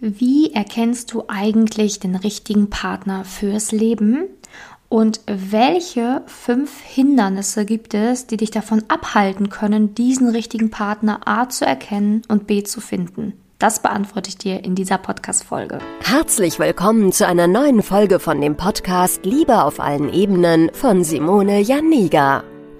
Wie erkennst du eigentlich den richtigen Partner fürs Leben? Und welche fünf Hindernisse gibt es, die dich davon abhalten können, diesen richtigen Partner A zu erkennen und B zu finden? Das beantworte ich dir in dieser Podcast-Folge. Herzlich willkommen zu einer neuen Folge von dem Podcast Liebe auf allen Ebenen von Simone Janiga.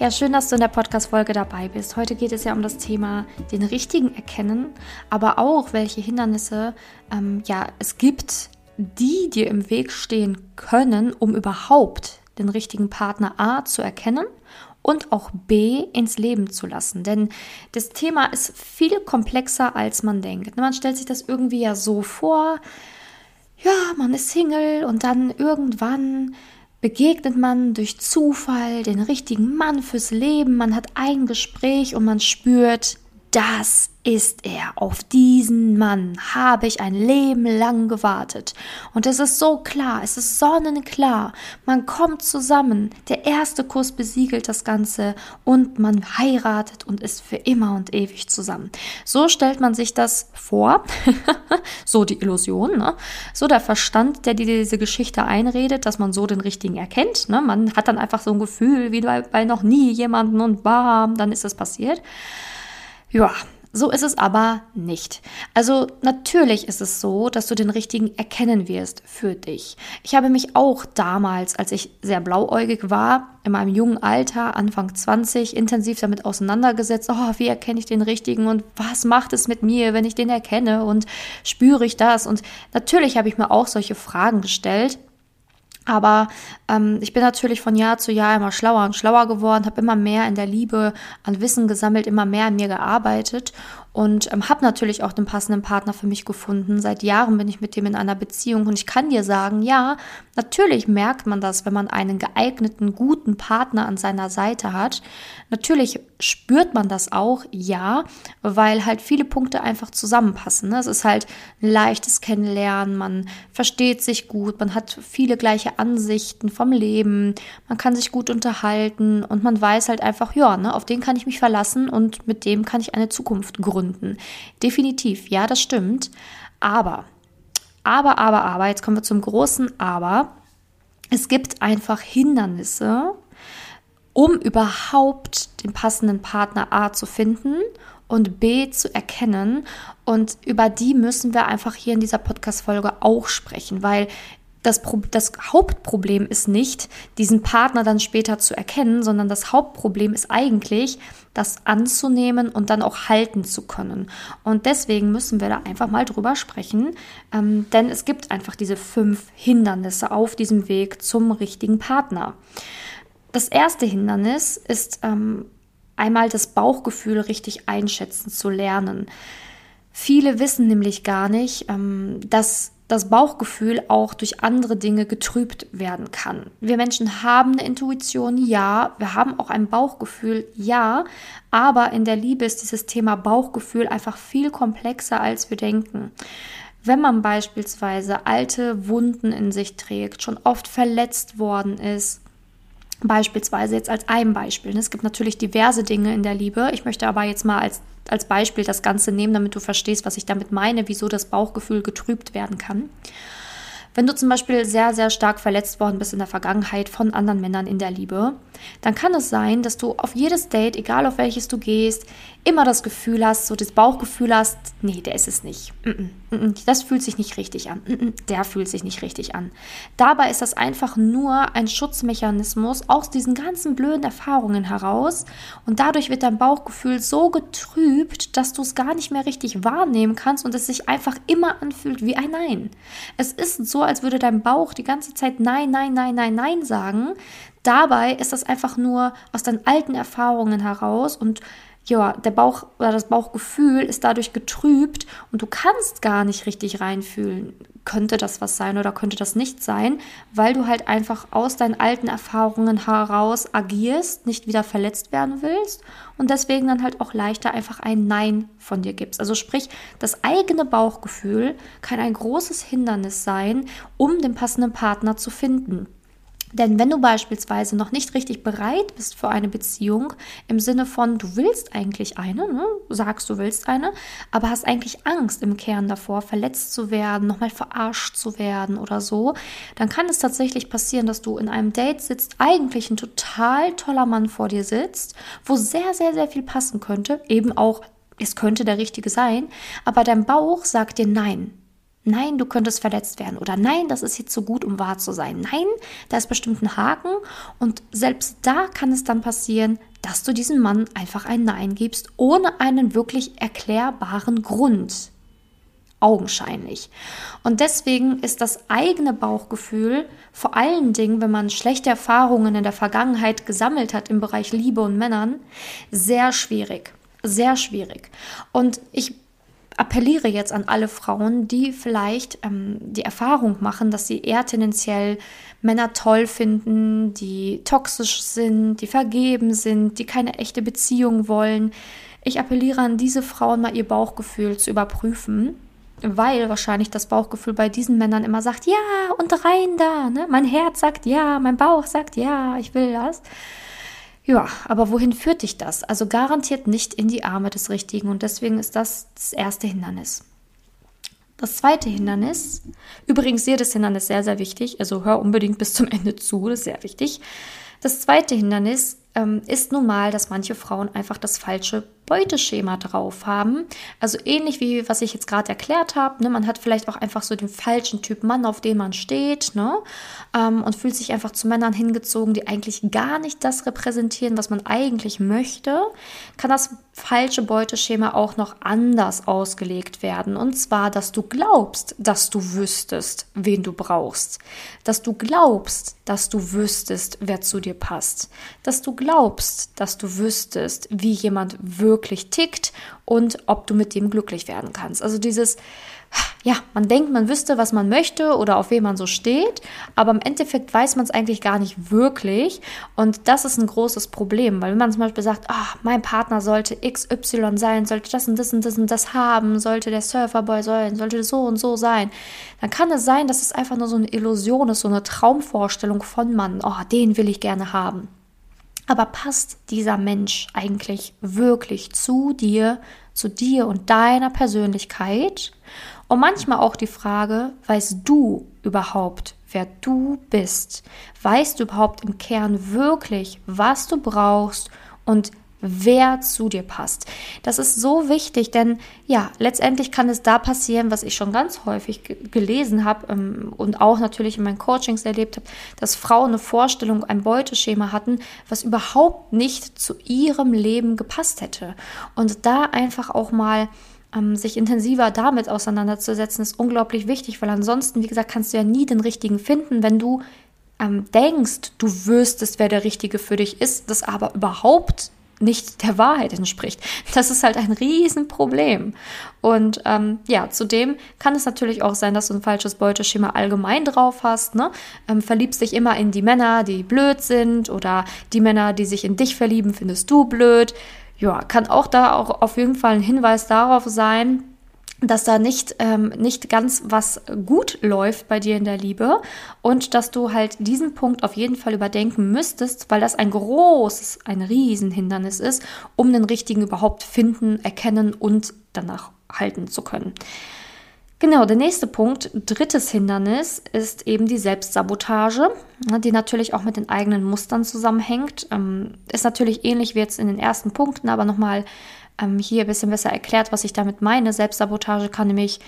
Ja, schön, dass du in der Podcast-Folge dabei bist. Heute geht es ja um das Thema den richtigen erkennen, aber auch welche Hindernisse ähm, ja, es gibt, die dir im Weg stehen können, um überhaupt den richtigen Partner A zu erkennen und auch B ins Leben zu lassen. Denn das Thema ist viel komplexer, als man denkt. Man stellt sich das irgendwie ja so vor, ja, man ist Single und dann irgendwann begegnet man durch Zufall den richtigen Mann fürs Leben, man hat ein Gespräch und man spürt, das ist er. Auf diesen Mann habe ich ein Leben lang gewartet. Und es ist so klar, es ist sonnenklar. Man kommt zusammen, der erste Kuss besiegelt das Ganze und man heiratet und ist für immer und ewig zusammen. So stellt man sich das vor. so die Illusion, ne? So der Verstand, der dir diese Geschichte einredet, dass man so den richtigen erkennt. Ne? Man hat dann einfach so ein Gefühl, wie bei, bei noch nie jemanden und bam, dann ist es passiert. Ja, so ist es aber nicht. Also natürlich ist es so, dass du den richtigen erkennen wirst für dich. Ich habe mich auch damals, als ich sehr blauäugig war, in meinem jungen Alter, Anfang 20, intensiv damit auseinandergesetzt, oh, wie erkenne ich den richtigen und was macht es mit mir, wenn ich den erkenne und spüre ich das? Und natürlich habe ich mir auch solche Fragen gestellt. Aber ähm, ich bin natürlich von Jahr zu Jahr immer schlauer und schlauer geworden, habe immer mehr in der Liebe an Wissen gesammelt, immer mehr an mir gearbeitet und ähm, habe natürlich auch den passenden Partner für mich gefunden. Seit Jahren bin ich mit dem in einer Beziehung und ich kann dir sagen, ja, natürlich merkt man das, wenn man einen geeigneten, guten Partner an seiner Seite hat. Natürlich spürt man das auch, ja, weil halt viele Punkte einfach zusammenpassen. Ne? Es ist halt ein leichtes Kennenlernen, man versteht sich gut, man hat viele gleiche Ansichten vom Leben, man kann sich gut unterhalten und man weiß halt einfach, ja, ne, auf den kann ich mich verlassen und mit dem kann ich eine Zukunft gründen. Gründen. Definitiv, ja, das stimmt. Aber, aber, aber, aber, jetzt kommen wir zum großen Aber. Es gibt einfach Hindernisse, um überhaupt den passenden Partner A zu finden und B zu erkennen. Und über die müssen wir einfach hier in dieser Podcast-Folge auch sprechen, weil das, das, Hauptproblem ist nicht, diesen Partner dann später zu erkennen, sondern das Hauptproblem ist eigentlich, das anzunehmen und dann auch halten zu können. Und deswegen müssen wir da einfach mal drüber sprechen, ähm, denn es gibt einfach diese fünf Hindernisse auf diesem Weg zum richtigen Partner. Das erste Hindernis ist ähm, einmal das Bauchgefühl richtig einschätzen zu lernen. Viele wissen nämlich gar nicht, ähm, dass das Bauchgefühl auch durch andere Dinge getrübt werden kann. Wir Menschen haben eine Intuition, ja, wir haben auch ein Bauchgefühl, ja, aber in der Liebe ist dieses Thema Bauchgefühl einfach viel komplexer, als wir denken. Wenn man beispielsweise alte Wunden in sich trägt, schon oft verletzt worden ist, Beispielsweise jetzt als ein Beispiel. Es gibt natürlich diverse Dinge in der Liebe. Ich möchte aber jetzt mal als, als Beispiel das Ganze nehmen, damit du verstehst, was ich damit meine, wieso das Bauchgefühl getrübt werden kann. Wenn du zum Beispiel sehr, sehr stark verletzt worden bist in der Vergangenheit von anderen Männern in der Liebe, dann kann es sein, dass du auf jedes Date, egal auf welches du gehst, immer das Gefühl hast, so das Bauchgefühl hast, nee, der ist es nicht. Das fühlt sich nicht richtig an, der fühlt sich nicht richtig an. Dabei ist das einfach nur ein Schutzmechanismus aus diesen ganzen blöden Erfahrungen heraus und dadurch wird dein Bauchgefühl so getrübt, dass du es gar nicht mehr richtig wahrnehmen kannst und es sich einfach immer anfühlt wie ein Nein. Es ist so, als würde dein Bauch die ganze Zeit Nein, Nein, Nein, Nein, Nein sagen. Dabei ist das einfach nur aus deinen alten Erfahrungen heraus und ja, der Bauch oder das Bauchgefühl ist dadurch getrübt und du kannst gar nicht richtig reinfühlen. Könnte das was sein oder könnte das nicht sein, weil du halt einfach aus deinen alten Erfahrungen heraus agierst, nicht wieder verletzt werden willst und deswegen dann halt auch leichter einfach ein Nein von dir gibst. Also sprich, das eigene Bauchgefühl kann ein großes Hindernis sein, um den passenden Partner zu finden. Denn wenn du beispielsweise noch nicht richtig bereit bist für eine Beziehung, im Sinne von, du willst eigentlich eine, ne? sagst du willst eine, aber hast eigentlich Angst im Kern davor, verletzt zu werden, nochmal verarscht zu werden oder so, dann kann es tatsächlich passieren, dass du in einem Date sitzt, eigentlich ein total toller Mann vor dir sitzt, wo sehr, sehr, sehr viel passen könnte, eben auch, es könnte der richtige sein, aber dein Bauch sagt dir nein nein, du könntest verletzt werden oder nein, das ist jetzt so gut, um wahr zu sein. Nein, da ist bestimmt ein Haken und selbst da kann es dann passieren, dass du diesem Mann einfach ein Nein gibst, ohne einen wirklich erklärbaren Grund. Augenscheinlich. Und deswegen ist das eigene Bauchgefühl, vor allen Dingen, wenn man schlechte Erfahrungen in der Vergangenheit gesammelt hat im Bereich Liebe und Männern, sehr schwierig. Sehr schwierig. Und ich appelliere jetzt an alle Frauen, die vielleicht ähm, die Erfahrung machen, dass sie eher tendenziell Männer toll finden, die toxisch sind, die vergeben sind, die keine echte Beziehung wollen. Ich appelliere an diese Frauen mal ihr Bauchgefühl zu überprüfen, weil wahrscheinlich das Bauchgefühl bei diesen Männern immer sagt, ja, und rein da, ne? Mein Herz sagt ja, mein Bauch sagt ja, ich will das. Ja, aber wohin führt dich das? Also garantiert nicht in die Arme des Richtigen und deswegen ist das das erste Hindernis. Das zweite Hindernis, übrigens das Hindernis sehr, sehr wichtig, also hör unbedingt bis zum Ende zu, das ist sehr wichtig. Das zweite Hindernis ähm, ist nun mal, dass manche Frauen einfach das falsche Beuteschema drauf haben. Also ähnlich wie was ich jetzt gerade erklärt habe. Ne? Man hat vielleicht auch einfach so den falschen Typ Mann, auf den man steht, ne? Ähm, und fühlt sich einfach zu Männern hingezogen, die eigentlich gar nicht das repräsentieren, was man eigentlich möchte. Kann das falsche Beuteschema auch noch anders ausgelegt werden. Und zwar, dass du glaubst, dass du wüsstest, wen du brauchst. Dass du glaubst, dass du wüsstest, wer zu dir passt. Dass du glaubst, dass du wüsstest, wie jemand wirklich wirklich tickt und ob du mit dem glücklich werden kannst. Also dieses, ja, man denkt, man wüsste, was man möchte oder auf wen man so steht, aber im Endeffekt weiß man es eigentlich gar nicht wirklich. Und das ist ein großes Problem, weil wenn man zum Beispiel sagt, ach, mein Partner sollte XY sein, sollte das und das und das und das haben, sollte der Surferboy sein, sollte so und so sein, dann kann es sein, dass es einfach nur so eine Illusion ist, so eine Traumvorstellung von Mann, oh, den will ich gerne haben. Aber passt dieser Mensch eigentlich wirklich zu dir, zu dir und deiner Persönlichkeit? Und manchmal auch die Frage, weißt du überhaupt, wer du bist? Weißt du überhaupt im Kern wirklich, was du brauchst und wer zu dir passt. Das ist so wichtig, denn ja, letztendlich kann es da passieren, was ich schon ganz häufig gelesen habe ähm, und auch natürlich in meinen Coachings erlebt habe, dass Frauen eine Vorstellung, ein Beuteschema hatten, was überhaupt nicht zu ihrem Leben gepasst hätte. Und da einfach auch mal ähm, sich intensiver damit auseinanderzusetzen, ist unglaublich wichtig, weil ansonsten, wie gesagt, kannst du ja nie den richtigen finden, wenn du ähm, denkst, du wüsstest, wer der Richtige für dich ist, das aber überhaupt nicht der Wahrheit entspricht. Das ist halt ein Riesenproblem. Und ähm, ja, zudem kann es natürlich auch sein, dass du ein falsches Beuteschema allgemein drauf hast. Ne? Ähm, verliebst dich immer in die Männer, die blöd sind oder die Männer, die sich in dich verlieben, findest du blöd. Ja, kann auch da auch auf jeden Fall ein Hinweis darauf sein, dass da nicht, ähm, nicht ganz was gut läuft bei dir in der Liebe und dass du halt diesen Punkt auf jeden Fall überdenken müsstest, weil das ein großes, ein Riesenhindernis ist, um den richtigen überhaupt finden, erkennen und danach halten zu können. Genau, der nächste Punkt, drittes Hindernis, ist eben die Selbstsabotage, ne, die natürlich auch mit den eigenen Mustern zusammenhängt. Ähm, ist natürlich ähnlich wie jetzt in den ersten Punkten, aber nochmal ähm, hier ein bisschen besser erklärt, was ich damit meine. Selbstsabotage kann nämlich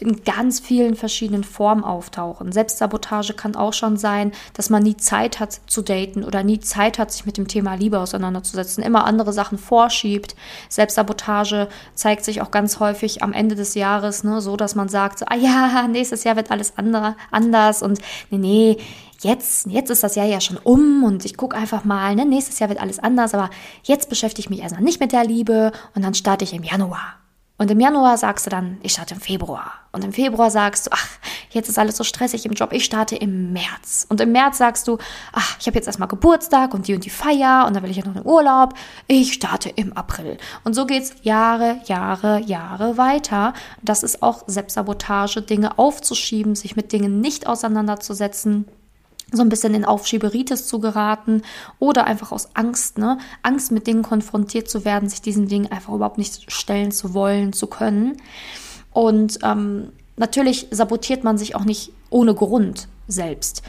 in ganz vielen verschiedenen Formen auftauchen. Selbstsabotage kann auch schon sein, dass man nie Zeit hat zu daten oder nie Zeit hat, sich mit dem Thema Liebe auseinanderzusetzen, immer andere Sachen vorschiebt. Selbstsabotage zeigt sich auch ganz häufig am Ende des Jahres, ne, so dass man sagt, so, ah ja, nächstes Jahr wird alles andere, anders und nee, nee, jetzt, jetzt ist das Jahr ja schon um und ich gucke einfach mal, ne, nächstes Jahr wird alles anders, aber jetzt beschäftige ich mich erstmal nicht mit der Liebe und dann starte ich im Januar. Und im Januar sagst du dann, ich starte im Februar. Und im Februar sagst du, ach, jetzt ist alles so stressig im Job, ich starte im März. Und im März sagst du, ach, ich habe jetzt erstmal Geburtstag und die und die Feier und dann will ich ja noch einen Urlaub. Ich starte im April. Und so geht's Jahre, Jahre, Jahre weiter. Das ist auch Selbstsabotage, Dinge aufzuschieben, sich mit Dingen nicht auseinanderzusetzen so ein bisschen in Aufschieberitis zu geraten oder einfach aus Angst, ne? Angst mit Dingen konfrontiert zu werden, sich diesen Dingen einfach überhaupt nicht stellen zu wollen, zu können. Und ähm, natürlich sabotiert man sich auch nicht ohne Grund selbst.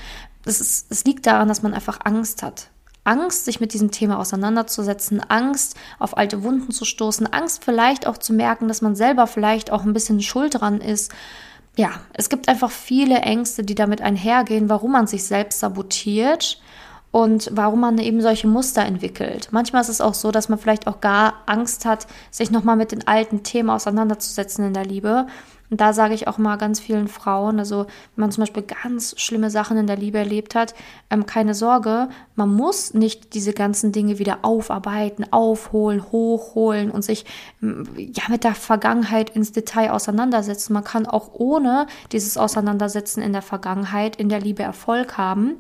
Es, ist, es liegt daran, dass man einfach Angst hat. Angst, sich mit diesem Thema auseinanderzusetzen, Angst, auf alte Wunden zu stoßen, Angst vielleicht auch zu merken, dass man selber vielleicht auch ein bisschen schuld dran ist, ja, es gibt einfach viele Ängste, die damit einhergehen, warum man sich selbst sabotiert und warum man eben solche Muster entwickelt. Manchmal ist es auch so, dass man vielleicht auch gar Angst hat, sich nochmal mit den alten Themen auseinanderzusetzen in der Liebe und da sage ich auch mal ganz vielen Frauen, also wenn man zum Beispiel ganz schlimme Sachen in der Liebe erlebt hat, ähm, keine Sorge, man muss nicht diese ganzen Dinge wieder aufarbeiten, aufholen, hochholen und sich ähm, ja mit der Vergangenheit ins Detail auseinandersetzen. Man kann auch ohne dieses Auseinandersetzen in der Vergangenheit in der Liebe Erfolg haben.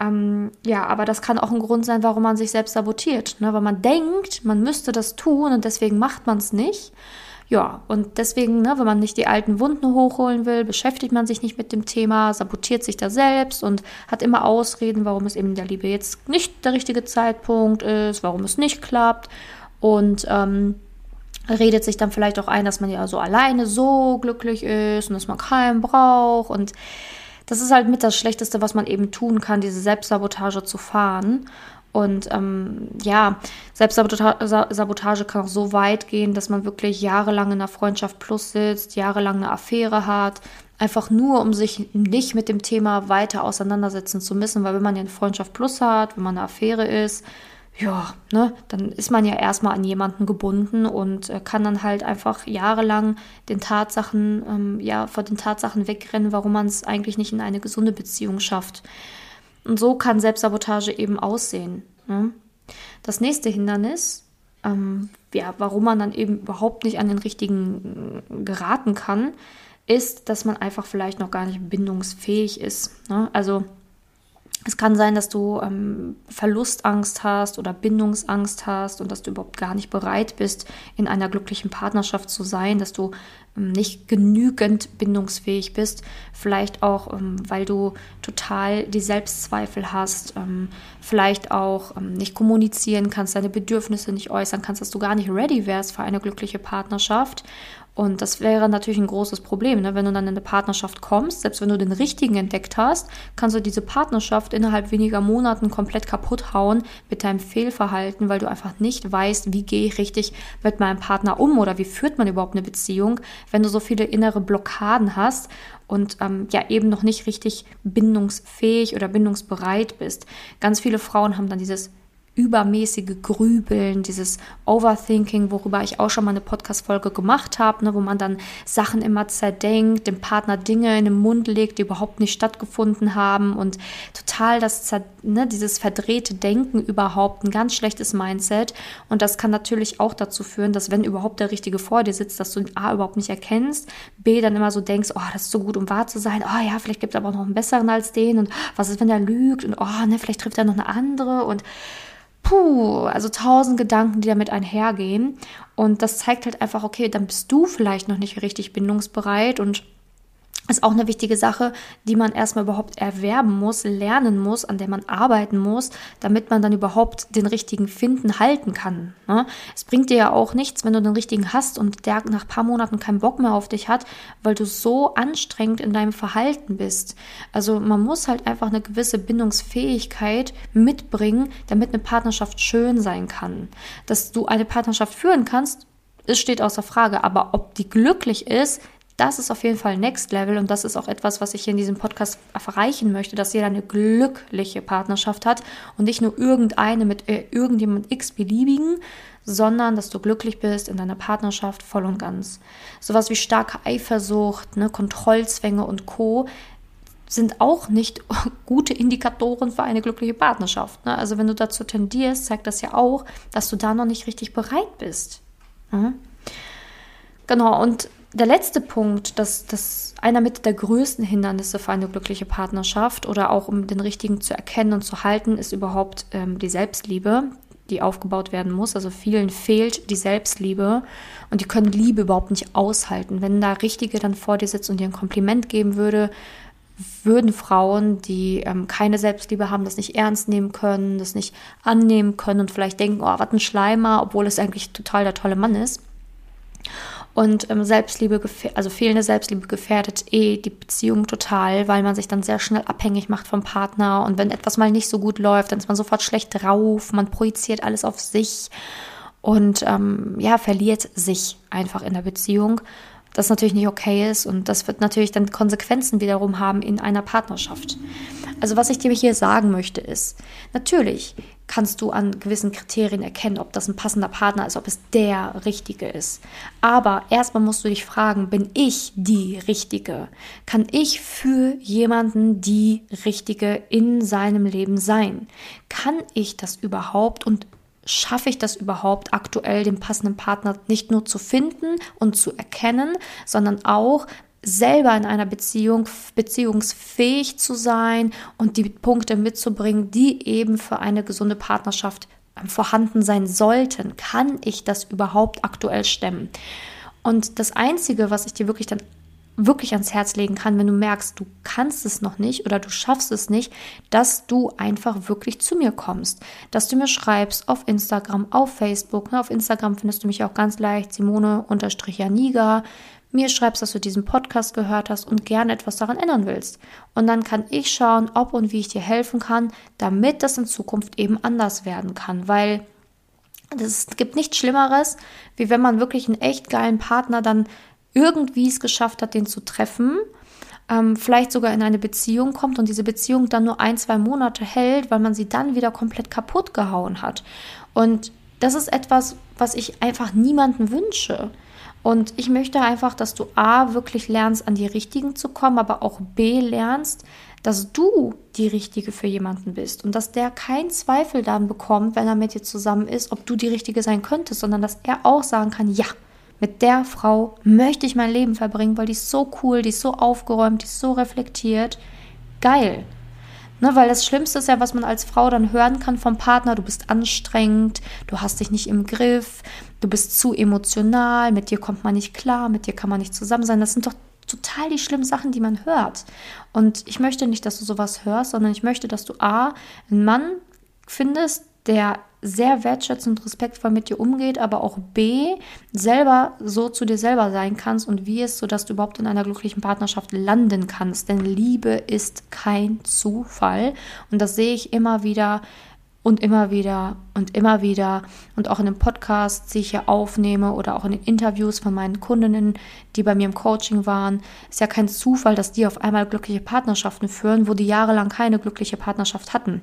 Ähm, ja, aber das kann auch ein Grund sein, warum man sich selbst sabotiert, ne? weil man denkt, man müsste das tun und deswegen macht man es nicht. Ja, und deswegen, ne, wenn man nicht die alten Wunden hochholen will, beschäftigt man sich nicht mit dem Thema, sabotiert sich da selbst und hat immer Ausreden, warum es eben der Liebe jetzt nicht der richtige Zeitpunkt ist, warum es nicht klappt und ähm, redet sich dann vielleicht auch ein, dass man ja so alleine so glücklich ist und dass man keinen braucht und das ist halt mit das Schlechteste, was man eben tun kann, diese Selbstsabotage zu fahren. Und ähm, ja, Selbstsabotage kann auch so weit gehen, dass man wirklich jahrelang in einer Freundschaft plus sitzt, jahrelang eine Affäre hat, einfach nur, um sich nicht mit dem Thema weiter auseinandersetzen zu müssen, weil wenn man ja eine Freundschaft plus hat, wenn man eine Affäre ist, ja, ne, dann ist man ja erstmal an jemanden gebunden und äh, kann dann halt einfach jahrelang den Tatsachen, ähm, ja, vor den Tatsachen wegrennen, warum man es eigentlich nicht in eine gesunde Beziehung schafft. Und so kann Selbstsabotage eben aussehen. Ne? Das nächste Hindernis, ähm, ja, warum man dann eben überhaupt nicht an den richtigen äh, geraten kann, ist, dass man einfach vielleicht noch gar nicht bindungsfähig ist. Ne? Also es kann sein, dass du ähm, Verlustangst hast oder Bindungsangst hast und dass du überhaupt gar nicht bereit bist, in einer glücklichen Partnerschaft zu sein, dass du ähm, nicht genügend bindungsfähig bist. Vielleicht auch, ähm, weil du total die Selbstzweifel hast, ähm, vielleicht auch ähm, nicht kommunizieren kannst, deine Bedürfnisse nicht äußern kannst, dass du gar nicht ready wärst für eine glückliche Partnerschaft. Und das wäre natürlich ein großes Problem, ne? wenn du dann in eine Partnerschaft kommst, selbst wenn du den richtigen entdeckt hast, kannst du diese Partnerschaft innerhalb weniger Monaten komplett kaputt hauen mit deinem Fehlverhalten, weil du einfach nicht weißt, wie gehe ich richtig mit meinem Partner um oder wie führt man überhaupt eine Beziehung, wenn du so viele innere Blockaden hast und ähm, ja eben noch nicht richtig bindungsfähig oder bindungsbereit bist. Ganz viele Frauen haben dann dieses übermäßige Grübeln, dieses Overthinking, worüber ich auch schon mal eine Podcast-Folge gemacht habe, ne, wo man dann Sachen immer zerdenkt, dem Partner Dinge in den Mund legt, die überhaupt nicht stattgefunden haben und total das, ne, dieses verdrehte Denken überhaupt, ein ganz schlechtes Mindset. Und das kann natürlich auch dazu führen, dass wenn überhaupt der Richtige vor dir sitzt, dass du ihn A überhaupt nicht erkennst, B dann immer so denkst, oh, das ist so gut, um wahr zu sein, oh ja, vielleicht gibt es aber auch noch einen besseren als den und was ist, wenn er lügt und oh, ne, vielleicht trifft er noch eine andere und puh, also tausend Gedanken, die damit einhergehen. Und das zeigt halt einfach, okay, dann bist du vielleicht noch nicht richtig bindungsbereit und ist auch eine wichtige Sache, die man erstmal überhaupt erwerben muss, lernen muss, an der man arbeiten muss, damit man dann überhaupt den richtigen finden, halten kann. Ne? Es bringt dir ja auch nichts, wenn du den richtigen hast und der nach paar Monaten keinen Bock mehr auf dich hat, weil du so anstrengend in deinem Verhalten bist. Also man muss halt einfach eine gewisse Bindungsfähigkeit mitbringen, damit eine Partnerschaft schön sein kann. Dass du eine Partnerschaft führen kannst, es steht außer Frage, aber ob die glücklich ist, Das ist auf jeden Fall Next Level und das ist auch etwas, was ich hier in diesem Podcast erreichen möchte, dass jeder eine glückliche Partnerschaft hat und nicht nur irgendeine mit äh, irgendjemand x-beliebigen, sondern dass du glücklich bist in deiner Partnerschaft voll und ganz. Sowas wie starke Eifersucht, ne, Kontrollzwänge und Co sind auch nicht gute Indikatoren für eine glückliche Partnerschaft. Ne? Also wenn du dazu tendierst, zeigt das ja auch, dass du da noch nicht richtig bereit bist. Mhm. Genau, und der letzte Punkt, dass das einer mit der größten Hindernisse für eine glückliche Partnerschaft oder auch um den richtigen zu erkennen und zu halten, ist überhaupt ähm, die Selbstliebe, die aufgebaut werden muss. Also vielen fehlt die Selbstliebe und die können Liebe überhaupt nicht aushalten. Wenn da Richtige dann vor dir sitzt und dir ein Kompliment geben würde, würden Frauen, die ähm, keine Selbstliebe haben, das nicht ernst nehmen können, das nicht annehmen können und vielleicht denken, oh, was ein Schleimer, obwohl es eigentlich total der tolle Mann ist. Und ähm, Selbstliebe, also fehlende Selbstliebe gefährdet eh die Beziehung total, weil man sich dann sehr schnell abhängig macht vom Partner. Und wenn etwas mal nicht so gut läuft, dann ist man sofort schlecht drauf, man projiziert alles auf sich und ähm, ja, verliert sich einfach in der Beziehung das natürlich nicht okay ist und das wird natürlich dann Konsequenzen wiederum haben in einer Partnerschaft. Also was ich dir hier sagen möchte ist, natürlich kannst du an gewissen Kriterien erkennen, ob das ein passender Partner ist, ob es der richtige ist. Aber erstmal musst du dich fragen, bin ich die richtige? Kann ich für jemanden die richtige in seinem Leben sein? Kann ich das überhaupt und schaffe ich das überhaupt aktuell, den passenden Partner nicht nur zu finden und zu erkennen, sondern auch selber in einer Beziehung beziehungsfähig zu sein und die Punkte mitzubringen, die eben für eine gesunde Partnerschaft ähm, vorhanden sein sollten. Kann ich das überhaupt aktuell stemmen? Und das Einzige, was ich dir wirklich dann wirklich ans Herz legen kann, wenn du merkst, du kannst es noch nicht oder du schaffst es nicht, dass du einfach wirklich zu mir kommst. Dass du mir schreibst auf Instagram, auf Facebook. Ne, auf Instagram findest du mich auch ganz leicht, Simone-Janiga. Mir schreibst, dass du diesen Podcast gehört hast und gerne etwas daran ändern willst. Und dann kann ich schauen, ob und wie ich dir helfen kann, damit das in Zukunft eben anders werden kann. Weil es gibt nichts Schlimmeres, wie wenn man wirklich einen echt geilen Partner dann irgendwie es geschafft hat, den zu treffen, ähm, vielleicht sogar in eine Beziehung kommt und diese Beziehung dann nur ein, zwei Monate hält, weil man sie dann wieder komplett kaputt gehauen hat. Und das ist etwas, was ich einfach niemanden wünsche. Und ich möchte einfach, dass du A, wirklich lernst, an die Richtigen zu kommen, aber auch B, lernst, dass du die Richtige für jemanden bist und dass der keinen Zweifel dann bekommt, wenn er mit dir zusammen ist, ob du die Richtige sein könntest, sondern dass er auch sagen kann, ja, mit der Frau möchte ich mein Leben verbringen, weil die ist so cool, die ist so aufgeräumt, die ist so reflektiert. Geil. Ne, weil das Schlimmste ist ja, was man als Frau dann hören kann vom Partner, du bist anstrengend, du hast dich nicht im Griff, du bist zu emotional, mit dir kommt man nicht klar, mit dir kann man nicht zusammen sein. Das sind doch total die schlimmen Sachen, die man hört. Und ich möchte nicht, dass du sowas hörst, sondern ich möchte, dass du A, einen Mann findest, der sehr wertschätzend und respektvoll mit dir umgeht, aber auch B, selber so zu dir selber sein kannst und wie es, sodass du überhaupt in einer glücklichen Partnerschaft landen kannst. Denn Liebe ist kein Zufall. Und das sehe ich immer wieder und immer wieder und immer wieder und auch in den Podcasts, die ich hier aufnehme oder auch in den Interviews von meinen Kundinnen, die bei mir im Coaching waren, ist ja kein Zufall, dass die auf einmal glückliche Partnerschaften führen, wo die jahrelang keine glückliche Partnerschaft hatten.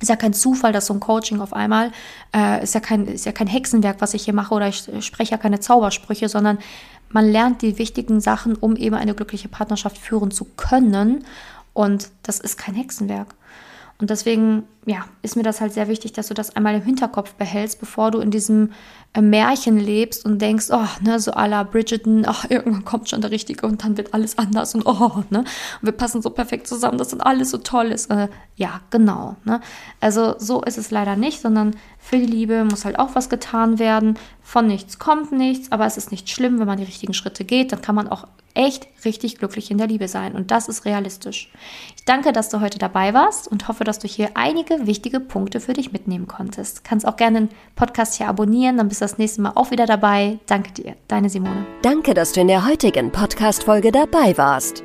Ist ja kein Zufall, dass so ein Coaching auf einmal, äh, ist, ja kein, ist ja kein Hexenwerk, was ich hier mache, oder ich spreche ja keine Zaubersprüche, sondern man lernt die wichtigen Sachen, um eben eine glückliche Partnerschaft führen zu können. Und das ist kein Hexenwerk. Und deswegen, ja, ist mir das halt sehr wichtig, dass du das einmal im Hinterkopf behältst, bevor du in diesem äh, Märchen lebst und denkst, oh, ne, so à la Bridgerton, ach, irgendwann kommt schon der Richtige und dann wird alles anders und oh, ne, und wir passen so perfekt zusammen, dass dann alles so toll ist. Äh, ja, genau, ne. Also so ist es leider nicht, sondern für die Liebe muss halt auch was getan werden. Von nichts kommt nichts, aber es ist nicht schlimm, wenn man die richtigen Schritte geht, dann kann man auch echt richtig glücklich in der Liebe sein. Und das ist realistisch. Ich danke, dass du heute dabei warst und hoffe, dass du hier einige wichtige Punkte für dich mitnehmen konntest. Kannst auch gerne den Podcast hier abonnieren, dann bist du das nächste Mal auch wieder dabei. Danke dir, deine Simone. Danke, dass du in der heutigen Podcast-Folge dabei warst.